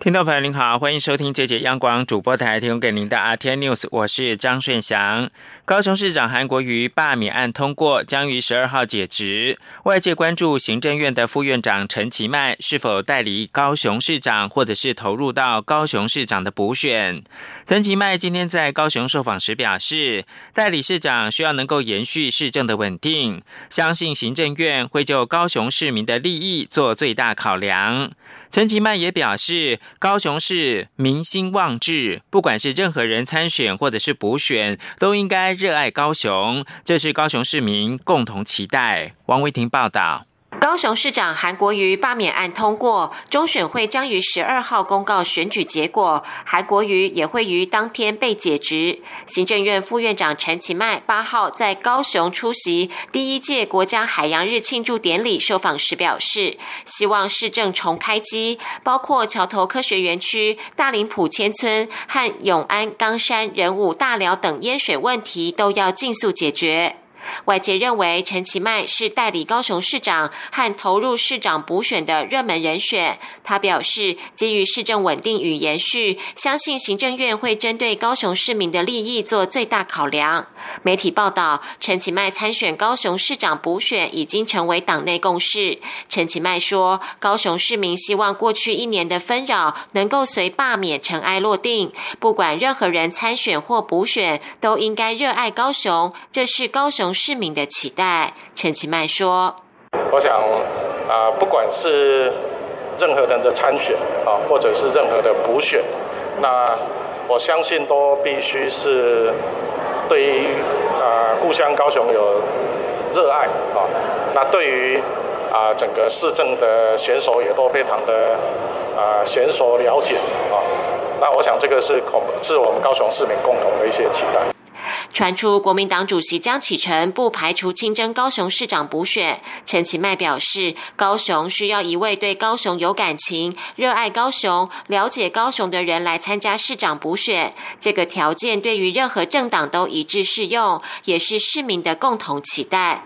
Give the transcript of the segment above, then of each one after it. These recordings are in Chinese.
听众朋友您好，欢迎收听这节央广主播台提供给您的阿天 News，我是张顺祥。高雄市长韩国瑜罢免案通过，将于十二号解职。外界关注行政院的副院长陈其迈是否代理高雄市长，或者是投入到高雄市长的补选。陈其迈今天在高雄受访时表示，代理市长需要能够延续市政的稳定，相信行政院会就高雄市民的利益做最大考量。陈吉曼也表示，高雄市民心望志，不管是任何人参选或者是补选，都应该。热爱高雄，这是高雄市民共同期待。王维婷报道。高雄市长韩国瑜罢免案通过，中选会将于十二号公告选举结果，韩国瑜也会于当天被解职。行政院副院长陈其迈八号在高雄出席第一届国家海洋日庆祝典礼受访时表示，希望市政重开机，包括桥头科学园区、大林埔千村和永安冈山仁武大寮等淹水问题都要尽速解决。外界认为陈其迈是代理高雄市长和投入市长补选的热门人选。他表示，基于市政稳定与延续，相信行政院会针对高雄市民的利益做最大考量。媒体报道，陈其迈参选高雄市长补选已经成为党内共识。陈其迈说，高雄市民希望过去一年的纷扰能够随罢免尘埃落定，不管任何人参选或补选，都应该热爱高雄，这是高雄。市民的期待，陈其迈说：“我想啊，不管是任何人的参选啊，或者是任何的补选，那我相信都必须是对于啊故乡高雄有热爱啊，那对于啊整个市政的选手也都非常的啊娴熟了解啊，那我想这个是恐是我们高雄市民共同的一些期待。”传出国民党主席江启臣不排除亲征高雄市长补选，陈其迈表示，高雄需要一位对高雄有感情、热爱高雄、了解高雄的人来参加市长补选。这个条件对于任何政党都一致适用，也是市民的共同期待。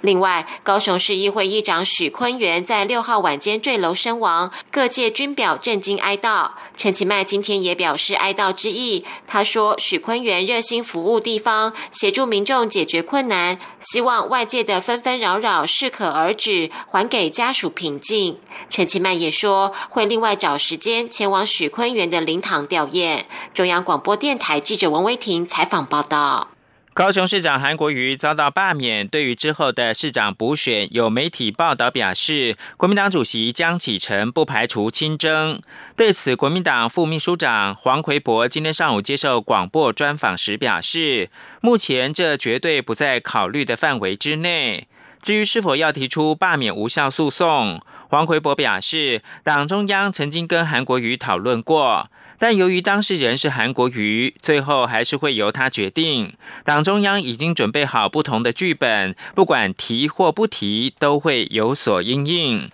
另外，高雄市议会议长许坤元在六号晚间坠楼身亡，各界均表震惊哀悼。陈其迈今天也表示哀悼之意。他说：“许坤元热心服务地方，协助民众解决困难，希望外界的纷纷扰扰适可而止，还给家属平静。”陈其迈也说会另外找时间前往许坤元的灵堂吊唁。中央广播电台记者王威婷采访报道。高雄市长韩国瑜遭到罢免，对于之后的市长补选，有媒体报道表示，国民党主席江启臣不排除亲征。对此，国民党副秘书长黄奎博今天上午接受广播专访时表示，目前这绝对不在考虑的范围之内。至于是否要提出罢免无效诉讼，黄奎博表示，党中央曾经跟韩国瑜讨论过。但由于当事人是韩国瑜，最后还是会由他决定。党中央已经准备好不同的剧本，不管提或不提，都会有所应应。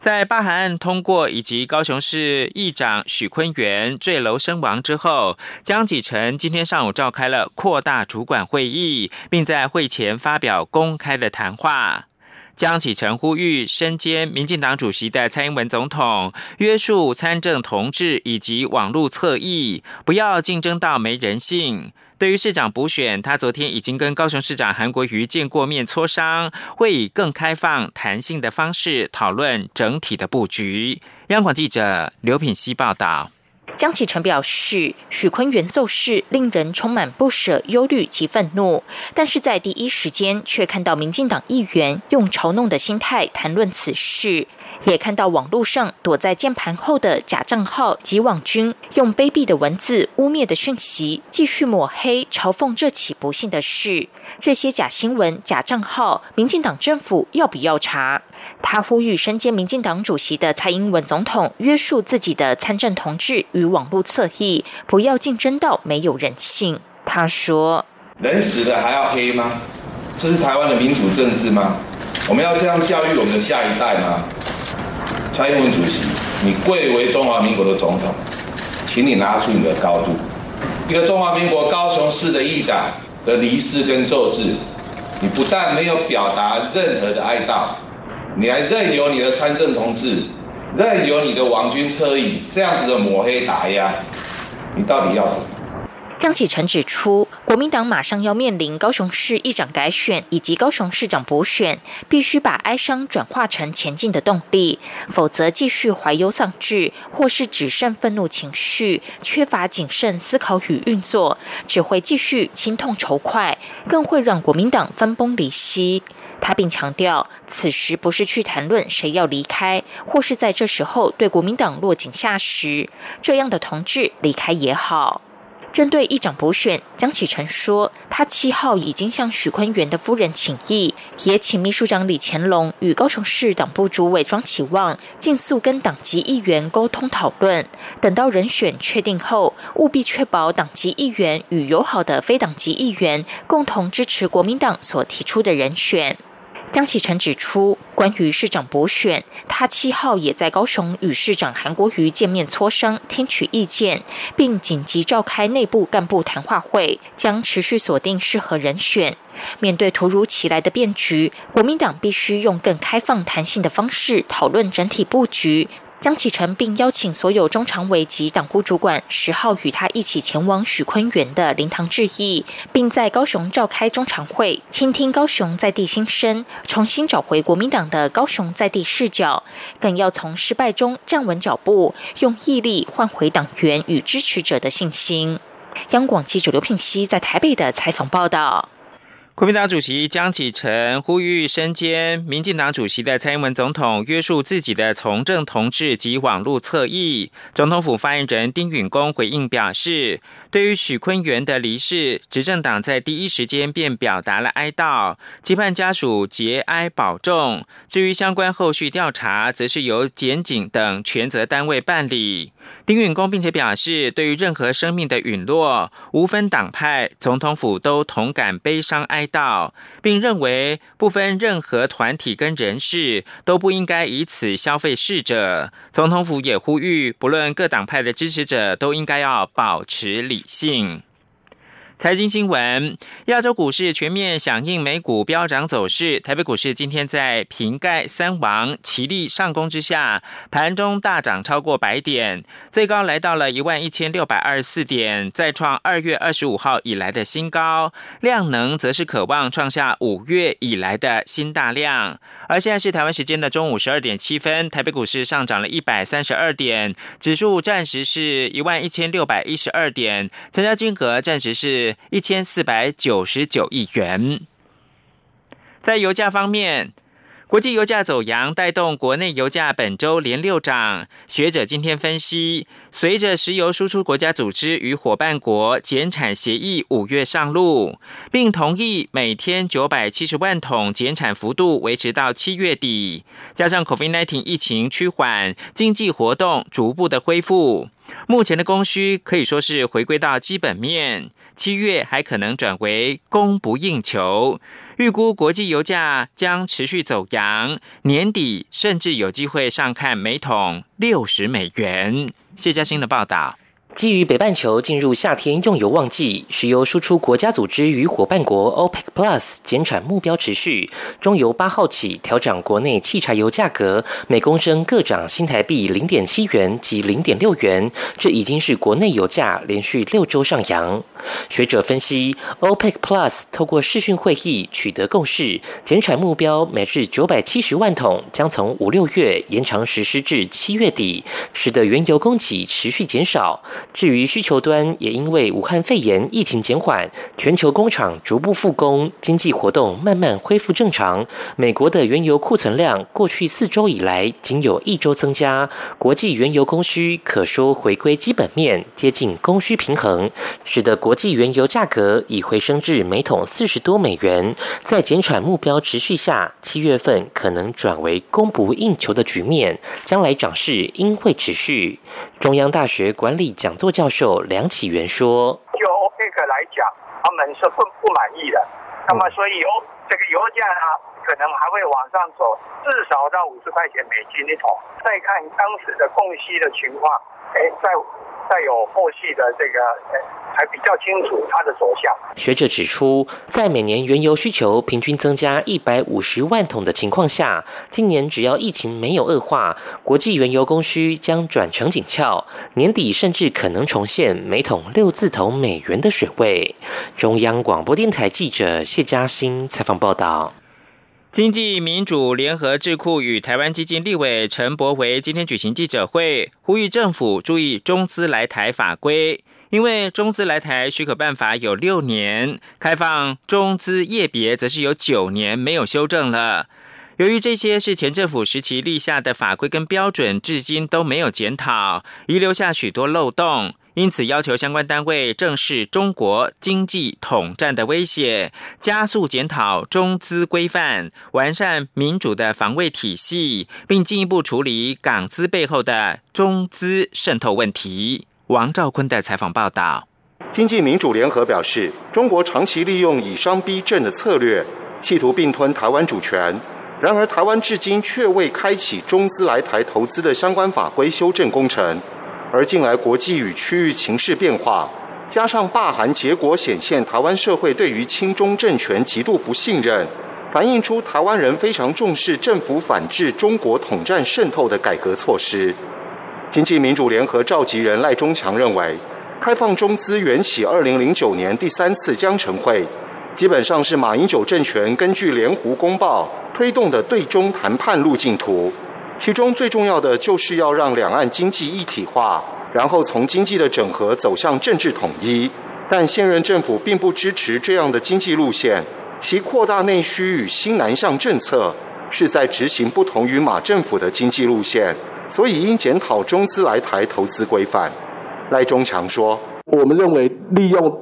在巴韩案通过以及高雄市议长许坤元坠楼身亡之后，江启臣今天上午召开了扩大主管会议，并在会前发表公开的谈话。江启臣呼吁身兼民进党主席的蔡英文总统约束参政同志以及网络侧翼，不要竞争到没人性。对于市长补选，他昨天已经跟高雄市长韩国瑜见过面磋商，会以更开放、弹性的方式讨论整体的布局。央广记者刘品希报道。江启臣表示，许坤元奏事令人充满不舍、忧虑及愤怒，但是在第一时间却看到民进党议员用嘲弄的心态谈论此事，也看到网络上躲在键盘后的假账号及网军用卑鄙的文字污蔑的讯息，继续抹黑、嘲讽这起不幸的事。这些假新闻、假账号，民进党政府要不要查？他呼吁身兼民进党主席的蔡英文总统约束自己的参政同志与网络侧翼，不要竞争到没有人性。他说：“人死了还要黑吗？这是台湾的民主政治吗？我们要这样教育我们的下一代吗？”蔡英文主席，你贵为中华民国的总统，请你拿出你的高度。一个中华民国高雄市的议长的离世跟骤逝，你不但没有表达任何的哀悼，你还任由你的参政同志，任由你的王军车椅这样子的抹黑打压，你到底要什么？江启臣指出，国民党马上要面临高雄市议长改选以及高雄市长补选，必须把哀伤转化成前进的动力，否则继续怀忧丧志，或是只剩愤怒情绪，缺乏谨慎思考与运作，只会继续心痛仇快，更会让国民党分崩离析。他并强调，此时不是去谈论谁要离开，或是在这时候对国民党落井下石，这样的同志离开也好。针对议长补选，江启臣说，他七号已经向许坤元的夫人请意，也请秘书长李乾隆与高雄市党部主委庄启旺尽速跟党籍议员沟通讨论，等到人选确定后，务必确保党籍议员与友好的非党籍议员共同支持国民党所提出的人选。江启臣指出，关于市长补选，他七号也在高雄与市长韩国瑜见面磋商，听取意见，并紧急召开内部干部谈话会，将持续锁定适合人选。面对突如其来的变局，国民党必须用更开放、弹性的方式讨论整体布局。江启臣并邀请所有中常委及党部主管十号与他一起前往许坤元的灵堂致意，并在高雄召开中常会，倾听高雄在地心声，重新找回国民党的高雄在地视角，更要从失败中站稳脚步，用毅力换回党员与支持者的信心。央广记者刘聘熙在台北的采访报道。国民党主席江启臣呼吁身兼民进党主席的蔡英文总统约束自己的从政同志及网络侧翼。总统府发言人丁允恭回应表示，对于许坤元的离世，执政党在第一时间便表达了哀悼，期盼家属节哀保重。至于相关后续调查，则是由检警等权责单位办理。丁允恭并且表示，对于任何生命的陨落，无分党派，总统府都同感悲伤哀悼，并认为不分任何团体跟人士都不应该以此消费逝者。总统府也呼吁，不论各党派的支持者，都应该要保持理性。财经新闻：亚洲股市全面响应美股飙涨走势，台北股市今天在瓶盖三王齐力上攻之下，盘中大涨超过百点，最高来到了一万一千六百二十四点，再创二月二十五号以来的新高，量能则是渴望创下五月以来的新大量。而现在是台湾时间的中午十二点七分，台北股市上涨了一百三十二点，指数暂时是一万一千六百一十二点，成交金额暂时是。一千四百九十九亿元。在油价方面。国际油价走阳，带动国内油价本周连六涨。学者今天分析，随着石油输出国家组织与伙伴国减产协议五月上路，并同意每天九百七十万桶减产幅度维持到七月底，加上 COVID-19 疫情趋缓，经济活动逐步的恢复，目前的供需可以说是回归到基本面。七月还可能转为供不应求。预估国际油价将持续走扬，年底甚至有机会上看每桶六十美元。谢嘉欣的报道。基于北半球进入夏天用油旺季，石油输出国家组织与伙伴国 OPEC Plus 减产目标持续，中油八号起调整国内汽柴油价格，每公升各涨新台币零点七元及零点六元，这已经是国内油价连续六周上扬。学者分析，OPEC Plus 透过视讯会议取得共识，减产目标每日九百七十万桶，将从五六月延长实施至七月底，使得原油供给持续减少。至于需求端，也因为武汉肺炎疫情减缓，全球工厂逐步复工，经济活动慢慢恢复正常。美国的原油库存量过去四周以来仅有一周增加，国际原油供需可说回归基本面，接近供需平衡，使得国际原油价格已回升至每桶四十多美元。在减产目标持续下，七月份可能转为供不应求的局面，将来涨势应会持续。中央大学管理讲座教授梁启元说：“就 OPEC 来讲，他们是不不满意的。那么，所以油这个油价呢，可能还会往上走，至少到五十块钱美金一桶。再看当时的供需的情况，哎，在再有后续的这个才比较清楚它的走向。学者指出，在每年原油需求平均增加一百五十万桶的情况下，今年只要疫情没有恶化，国际原油供需将转成紧俏，年底甚至可能重现每桶六字头美元的水位。中央广播电台记者谢嘉欣采访报道。经济民主联合智库与台湾基金立委陈柏维今天举行记者会，呼吁政府注意中资来台法规，因为中资来台许可办法有六年，开放中资业别则是有九年没有修正了。由于这些是前政府时期立下的法规跟标准，至今都没有检讨，遗留下许多漏洞。因此，要求相关单位正视中国经济统战的威胁，加速检讨中资规范，完善民主的防卫体系，并进一步处理港资背后的中资渗透问题。王兆坤的采访报道。经济民主联合表示，中国长期利用以商逼政的策略，企图并吞台湾主权。然而，台湾至今却未开启中资来台投资的相关法规修正工程。而近来国际与区域情势变化，加上罢韩结果显现，台湾社会对于亲中政权极度不信任，反映出台湾人非常重视政府反制中国统战渗透的改革措施。经济民主联合召集人赖中强认为，开放中资缘起二零零九年第三次江城会，基本上是马英九政权根据联湖公报推动的对中谈判路径图。其中最重要的就是要让两岸经济一体化，然后从经济的整合走向政治统一。但现任政府并不支持这样的经济路线，其扩大内需与新南向政策是在执行不同于马政府的经济路线，所以应检讨中资来台投资规范。赖中强说：“我们认为利用。”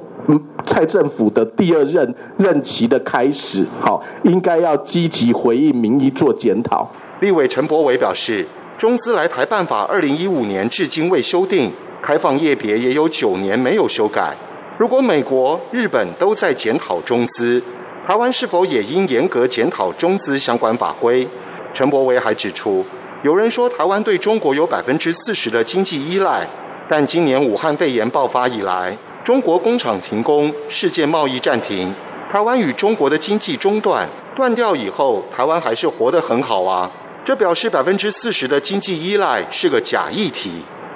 蔡政府的第二任任期的开始，好，应该要积极回应民意做检讨。立委陈柏伟表示，中资来台办法二零一五年至今未修订，开放业别也有九年没有修改。如果美国、日本都在检讨中资，台湾是否也应严格检讨中资相关法规？陈柏伟还指出，有人说台湾对中国有百分之四十的经济依赖，但今年武汉肺炎爆发以来。中国工厂停工，世界贸易暂停，台湾与中国的经济中断，断掉以后，台湾还是活得很好啊。这表示百分之四十的经济依赖是个假议题，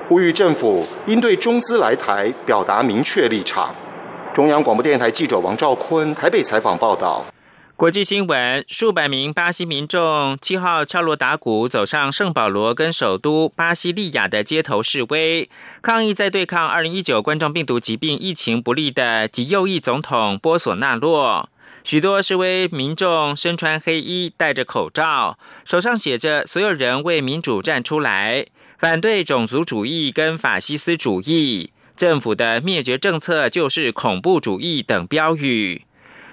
呼吁政府应对中资来台表达明确立场。中央广播电台记者王兆坤台北采访报道。国际新闻：数百名巴西民众七号敲锣打鼓走上圣保罗跟首都巴西利亚的街头示威，抗议在对抗二零一九冠状病毒疾病疫情不利的极右翼总统波索纳洛。许多示威民众身穿黑衣，戴着口罩，手上写着“所有人为民主站出来，反对种族主义跟法西斯主义，政府的灭绝政策就是恐怖主义”等标语。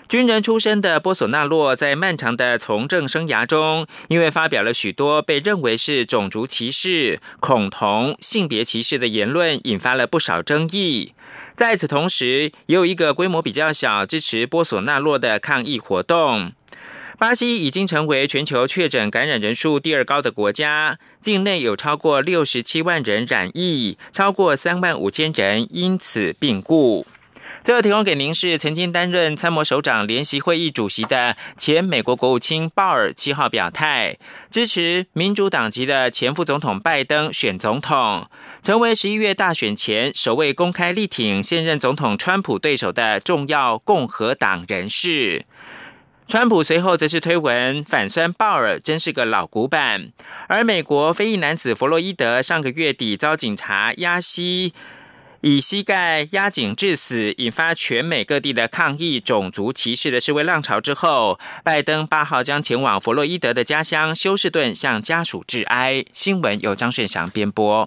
军人出身的波索纳洛在漫长的从政生涯中，因为发表了许多被认为是种族歧视、恐同、性别歧视的言论，引发了不少争议。在此同时，也有一个规模比较小、支持波索纳洛的抗议活动。巴西已经成为全球确诊感染人数第二高的国家，境内有超过六十七万人染疫，超过三万五千人因此病故。最后提供给您是曾经担任参谋首长联席会议主席的前美国国务卿鲍尔七号表态，支持民主党籍的前副总统拜登选总统，成为十一月大选前首位公开力挺现任总统川普对手的重要共和党人士。川普随后则是推文反酸鲍尔真是个老古板，而美国非裔男子弗洛伊德上个月底遭警察压膝。以膝盖压颈致死，引发全美各地的抗议种族歧视的示威浪潮之后，拜登八号将前往弗洛伊德的家乡休斯顿向家属致哀。新闻由张顺祥编播。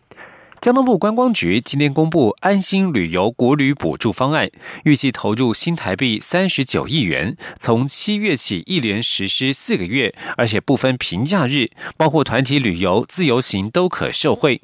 交通部观光局今天公布安心旅游国旅补助方案，预计投入新台币三十九亿元，从七月起一连实施四个月，而且不分平假日，包括团体旅游、自由行都可受惠。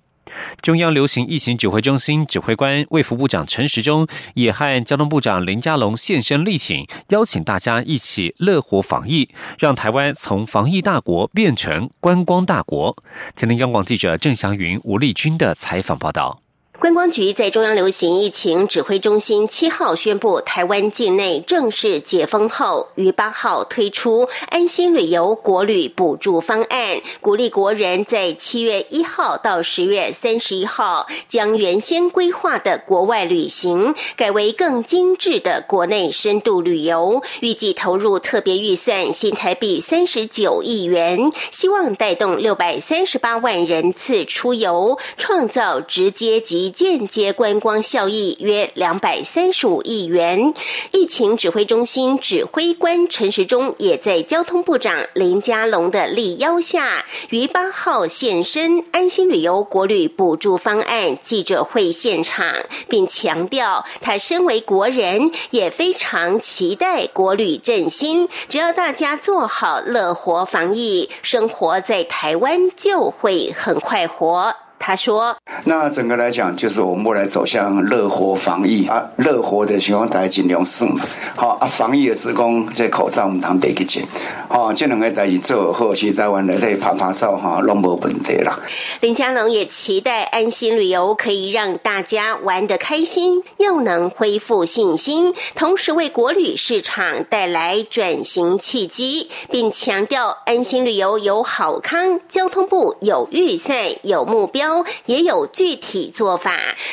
中央流行疫情指挥中心指挥官卫福部长陈时中也和交通部长林佳龙现身力挺，邀请大家一起乐活防疫，让台湾从防疫大国变成观光大国。今天央广记者郑祥云、吴丽君的采访报道。观光局在中央流行疫情指挥中心七号宣布，台湾境内正式解封后，于八号推出安心旅游国旅补助方案，鼓励国人在七月一号到十月三十一号，将原先规划的国外旅行改为更精致的国内深度旅游。预计投入特别预算新台币三十九亿元，希望带动六百三十八万人次出游，创造直接及。间接观光效益约两百三十五亿元。疫情指挥中心指挥官陈时中也在交通部长林佳龙的力邀下，于八号现身安心旅游国旅补助方案记者会现场，并强调他身为国人也非常期待国旅振兴。只要大家做好乐活防疫，生活在台湾就会很快活。他说：“那整个来讲，就是我们未来走向乐活防疫啊，乐活的情况大家尽量省嘛。好啊，防疫的职工这口罩我们谈得给紧。好，这两个代志做好，去台湾来这拍拍照哈，拢无问题啦。”林佳龙也期待安心旅游可以让大家玩得开心，又能恢复信心，同时为国旅市场带来转型契机，并强调安心旅游有好康，交通部有预算有目标。也有具体做法，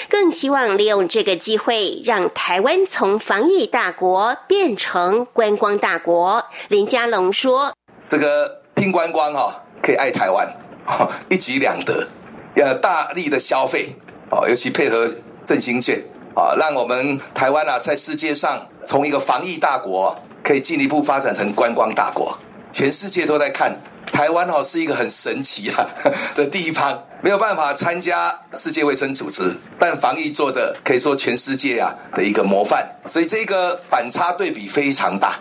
更希望利用这个机会，让台湾从防疫大国变成观光大国。林佳龙说：“这个拼观光哈，可以爱台湾，一举两得，要大力的消费哦，尤其配合振兴券啊，让我们台湾啊，在世界上从一个防疫大国，可以进一步发展成观光大国。全世界都在看台湾哦，是一个很神奇啊 的地方。”没有办法参加世界卫生组织，但防疫做的可以说全世界啊的一个模范，所以这个反差对比非常大。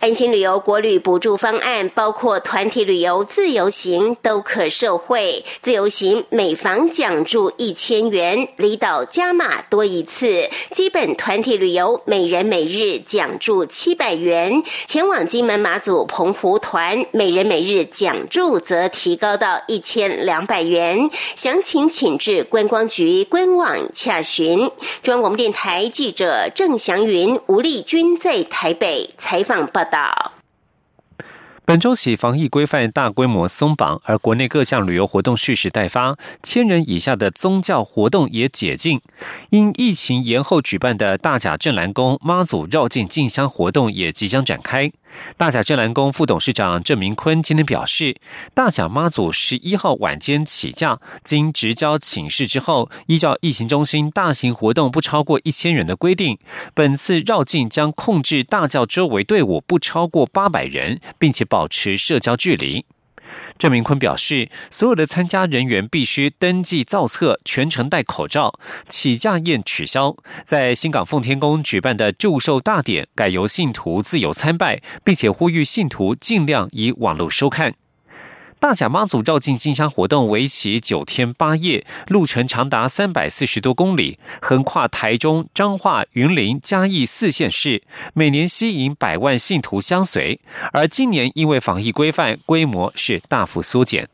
安心旅游国旅补助方案包括团体旅游、自由行都可受惠。自由行每房奖助一千元，离岛加码多一次。基本团体旅游每人每日奖助七百元，前往金门、马祖、澎湖团每人每日奖助则提高到一千两百元。详情请至观光局官网洽询。中央广播电台记者郑祥云、吴丽君在台北采访。报道。本周起，防疫规范大规模松绑，而国内各项旅游活动蓄势待发，千人以下的宗教活动也解禁。因疫情延后举办的大甲镇澜宫妈祖绕境进香活动也即将展开。大甲镇澜宫副董事长郑明坤今天表示，大甲妈祖十一号晚间起驾，经职交请示之后，依照疫情中心大型活动不超过一千人的规定，本次绕境将控制大教周围队伍不超过八百人，并且保持社交距离。郑明坤表示，所有的参加人员必须登记造册，全程戴口罩。起驾宴取消，在新港奉天宫举办的祝寿大典改由信徒自由参拜，并且呼吁信徒尽量以网络收看。大甲妈祖绕境进香活动为期九天八夜，路程长达三百四十多公里，横跨台中、彰化、云林、嘉义四县市，每年吸引百万信徒相随。而今年因为防疫规范，规模是大幅缩减。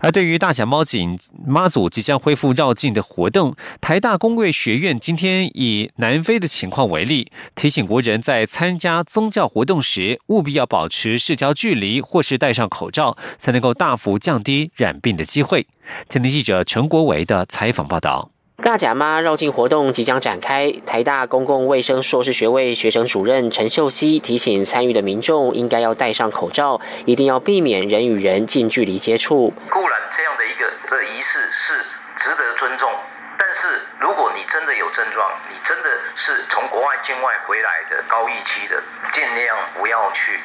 而对于大甲猫警妈祖即将恢复绕境的活动，台大公卫学院今天以南非的情况为例，提醒国人在参加宗教活动时，务必要保持社交距离，或是戴上口罩，才能够大幅降低染病的机会。今天记者陈国维的采访报道。大甲妈绕境活动即将展开，台大公共卫生硕士学位学生主任陈秀熙提醒参与的民众，应该要戴上口罩，一定要避免人与人近距离接触。固然这样的一个的仪式是值得尊重。但是如果你真的有症状，你真的是从国外境外回来的高疫期的，尽量不要去。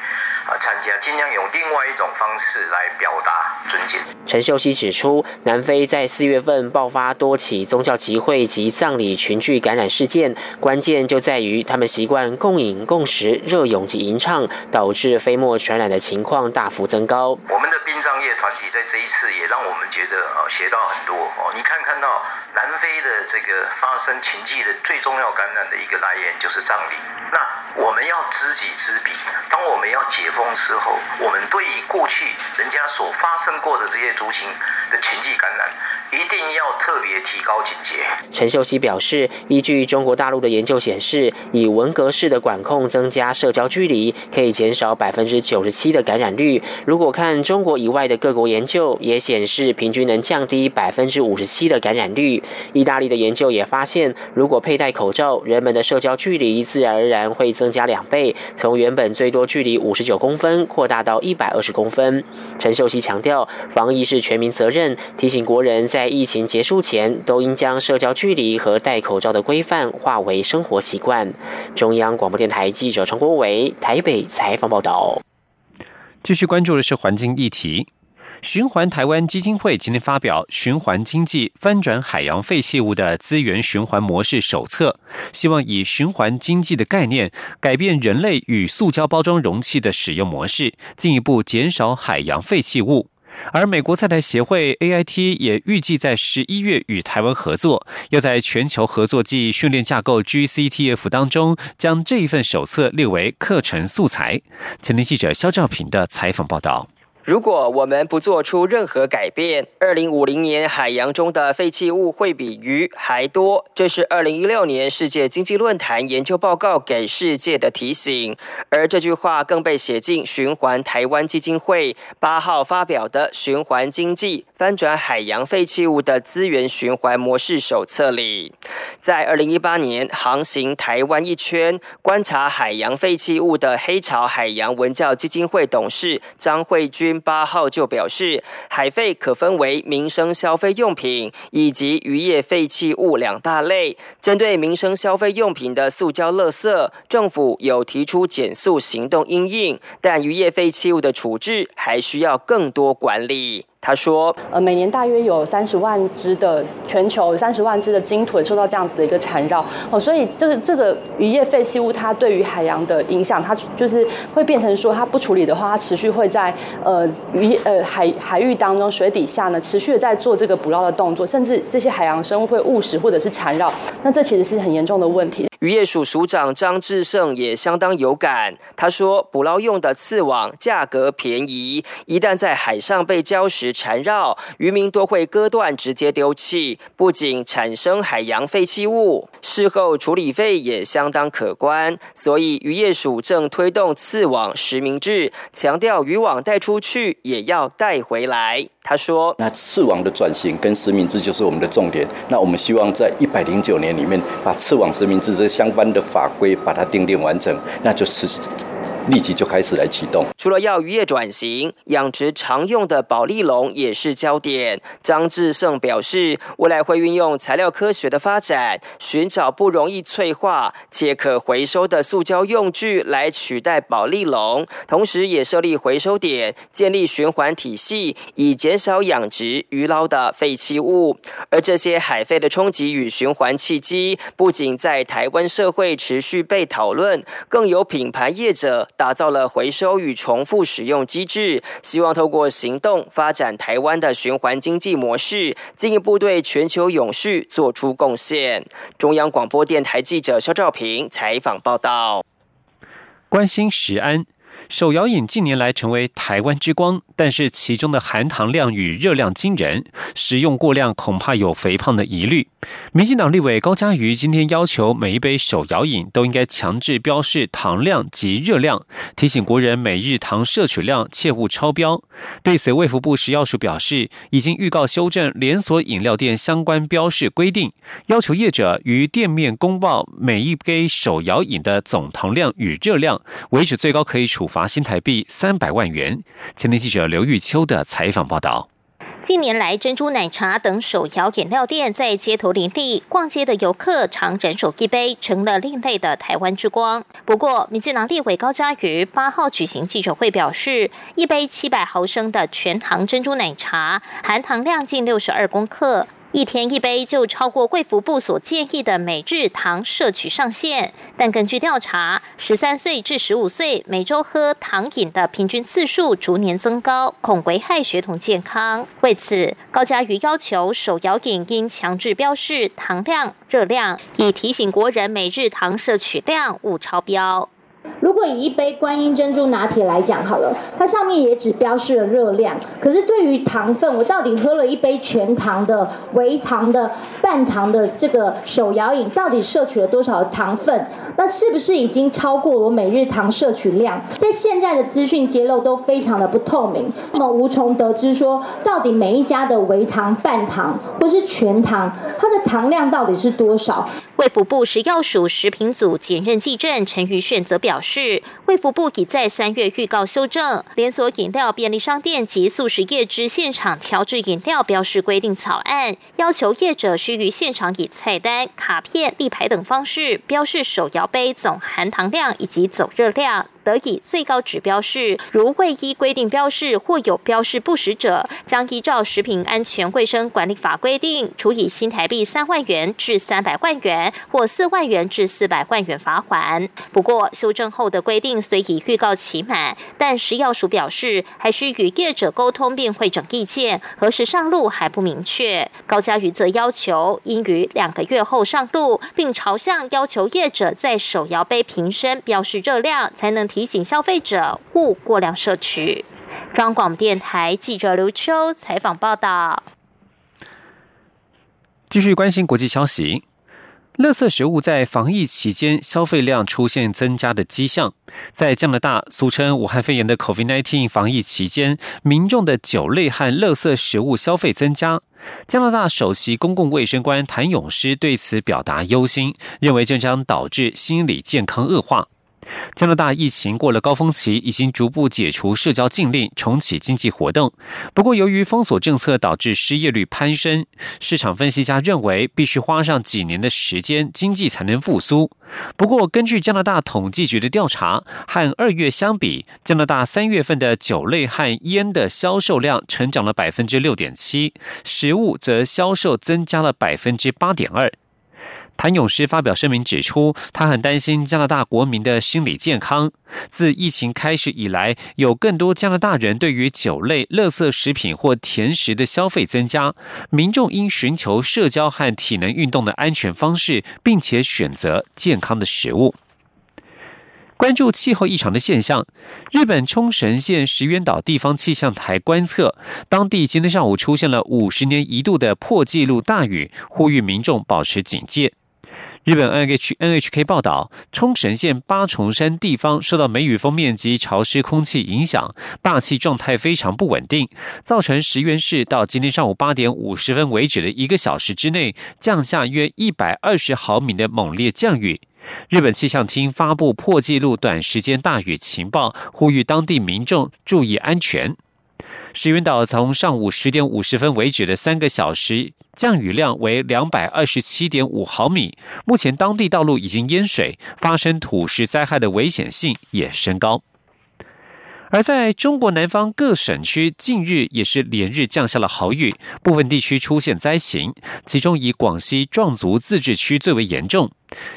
啊，参加尽量用另外一种方式来表达尊敬。陈秀熙指出，南非在四月份爆发多起宗教集会及葬礼群聚感染事件，关键就在于他们习惯共饮共食、热涌及吟唱，导致飞沫传染的情况大幅增高。我们的殡葬业团体在这一次也让我们觉得啊，学到很多哦。你看看到南非的这个发生情迹的最重要感染的一个来源就是葬礼，那我们要知己知彼，当我们要解。封时候，我们对于过去人家所发生过的这些族群的情绪感染。一定要特别提高警戒。陈秀熙表示，依据中国大陆的研究显示，以文革式的管控增加社交距离，可以减少百分之九十七的感染率。如果看中国以外的各国研究，也显示平均能降低百分之五十七的感染率。意大利的研究也发现，如果佩戴口罩，人们的社交距离自然而然会增加两倍，从原本最多距离五十九公分扩大到一百二十公分。陈秀熙强调，防疫是全民责任，提醒国人。在疫情结束前，都应将社交距离和戴口罩的规范化为生活习惯。中央广播电台记者陈国伟台北采访报道。继续关注的是环境议题。循环台湾基金会今天发表《循环经济翻转海洋废弃物的资源循环模式手册》，希望以循环经济的概念改变人类与塑胶包装容器的使用模式，进一步减少海洋废弃物。而美国在台协会 AIT 也预计在十一月与台湾合作，要在全球合作暨训练架构 GCTF 当中，将这一份手册列为课程素材。前天记者肖兆平的采访报道。如果我们不做出任何改变，二零五零年海洋中的废弃物会比鱼还多。这是二零一六年世界经济论坛研究报告给世界的提醒，而这句话更被写进循环台湾基金会八号发表的《循环经济翻转海洋废弃物的资源循环模式手册》里。在二零一八年航行台湾一圈，观察海洋废弃物的黑潮海洋文教基金会董事张慧君。八号就表示，海费可分为民生消费用品以及渔业废弃物两大类。针对民生消费用品的塑胶垃圾，政府有提出减速行动应应，但渔业废弃物的处置还需要更多管理。他说：“呃，每年大约有三十万只的全球三十万只的鲸豚受到这样子的一个缠绕哦，所以这个这个渔业废弃物它对于海洋的影响，它就是会变成说，它不处理的话，它持续会在呃渔呃海海域当中水底下呢，持续的在做这个捕捞的动作，甚至这些海洋生物会误食或者是缠绕，那这其实是很严重的问题。”渔业署署长张志胜也相当有感，他说：“捕捞用的刺网价格便宜，一旦在海上被礁石缠绕，渔民多会割断直接丢弃，不仅产生海洋废弃物，事后处理费也相当可观。所以渔业署正推动刺网实名制，强调渔网带出去也要带回来。”他说：“那刺网的转型跟实名制就是我们的重点。那我们希望在一百零九年里面，把刺网实名制这相关的法规把它订定完成，那就是立即就开始来启动。除了要渔业转型，养殖常用的保利龙也是焦点。张志胜表示，未来会运用材料科学的发展，寻找不容易脆化且可回收的塑胶用具来取代保利龙，同时也设立回收点，建立循环体系，以减少养殖鱼捞的废弃物。而这些海废的冲击与循环契机，不仅在台湾社会持续被讨论，更有品牌业者。打造了回收与重复使用机制，希望透过行动发展台湾的循环经济模式，进一步对全球永续做出贡献。中央广播电台记者肖兆平采访报道。关心食安。手摇饮近年来成为台湾之光，但是其中的含糖量与热量惊人，食用过量恐怕有肥胖的疑虑。民进党立委高嘉瑜今天要求每一杯手摇饮都应该强制标示糖量及热量，提醒国人每日糖摄取量切勿超标。对此，卫福部食药署表示，已经预告修正连锁饮料店相关标示规定，要求业者于店面公报每一杯手摇饮的总糖量与热量，为止最高可以处罚新台币三百万元。前天记者刘玉秋的采访报道。近年来，珍珠奶茶等手摇饮料店在街头林立，逛街的游客常人手一杯，成了另类的台湾之光。不过，民进党立委高嘉瑜八号举行记者会表示，一杯七百毫升的全糖珍珠奶茶，含糖量近六十二公克。一天一杯就超过贵福部所建议的每日糖摄取上限，但根据调查，十三岁至十五岁每周喝糖饮的平均次数逐年增高，恐危害学童健康。为此，高嘉瑜要求手摇饮应强制标示糖量、热量，以提醒国人每日糖摄取量勿超标。如果以一杯观音珍珠拿铁来讲好了，它上面也只标示了热量，可是对于糖分，我到底喝了一杯全糖的、微糖的、半糖的这个手摇饮，到底摄取了多少的糖分？那是不是已经超过我每日糖摄取量？在现在的资讯揭露都非常的不透明，那么无从得知说到底每一家的微糖、半糖或是全糖，它的糖量到底是多少？卫福部食药署食品组检任技正陈瑜炫则表表示，卫福部已在三月预告修正连锁饮料便利商店及素食业之现场调制饮料标示规定草案，要求业者需于现场以菜单、卡片、立牌等方式标示手摇杯总含糖量以及总热量。得以最高指标是，如未依规定标示或有标示不实者，将依照食品安全卫生管理法规定，处以新台币三万元至三百万元或四万元至四百万元罚款。不过，修正后的规定虽已预告期满，但食药署表示，还需与业者沟通并会整意见，何时上路还不明确。高嘉瑜则要求，应于两个月后上路，并朝向要求业者在手摇杯瓶身标示热量，才能。提醒消费者勿过量摄取。中广电台记者刘秋采访报道。继续关心国际消息，垃圾食物在防疫期间消费量出现增加的迹象。在加拿大，俗称武汉肺炎的 COVID-19 防疫期间，民众的酒类和垃圾食物消费增加。加拿大首席公共卫生官谭永诗对此表达忧心，认为这将导致心理健康恶化。加拿大疫情过了高峰期，已经逐步解除社交禁令，重启经济活动。不过，由于封锁政策导致失业率攀升，市场分析家认为必须花上几年的时间，经济才能复苏。不过，根据加拿大统计局的调查，和二月相比，加拿大三月份的酒类和烟的销售量成长了百分之六点七，食物则销售增加了百分之八点二。谭永诗发表声明指出，他很担心加拿大国民的心理健康。自疫情开始以来，有更多加拿大人对于酒类、垃圾食品或甜食的消费增加。民众应寻求社交和体能运动的安全方式，并且选择健康的食物。关注气候异常的现象，日本冲绳县石垣岛地方气象台观测，当地今天上午出现了五十年一度的破纪录大雨，呼吁民众保持警戒。日本 N H N H K 报道，冲绳县八重山地方受到梅雨锋面及潮湿空气影响，大气状态非常不稳定，造成石垣市到今天上午八点五十分为止的一个小时之内降下约一百二十毫米的猛烈降雨。日本气象厅发布破纪录短时间大雨情报，呼吁当地民众注意安全。石垣岛从上午十点五十分为止的三个小时降雨量为两百二十七点五毫米，目前当地道路已经淹水，发生土石灾害的危险性也升高。而在中国南方各省区，近日也是连日降下了豪雨，部分地区出现灾情，其中以广西壮族自治区最为严重。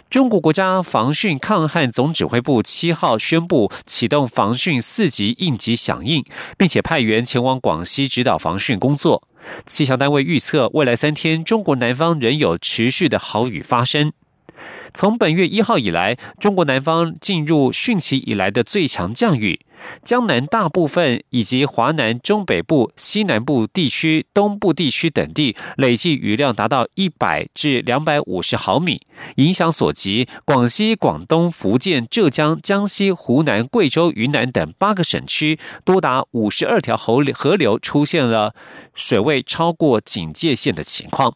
中国国家防汛抗旱总指挥部七号宣布启动防汛四级应急响应，并且派员前往广西指导防汛工作。气象单位预测，未来三天中国南方仍有持续的豪雨发生。从本月一号以来，中国南方进入汛期以来的最强降雨，江南大部分以及华南中北部、西南部地区、东部地区等地累计雨量达到一百至两百五十毫米。影响所及，广西、广东、福建、浙江、江西、湖南、贵州、云南等八个省区，多达五十二条河流河流出现了水位超过警戒线的情况。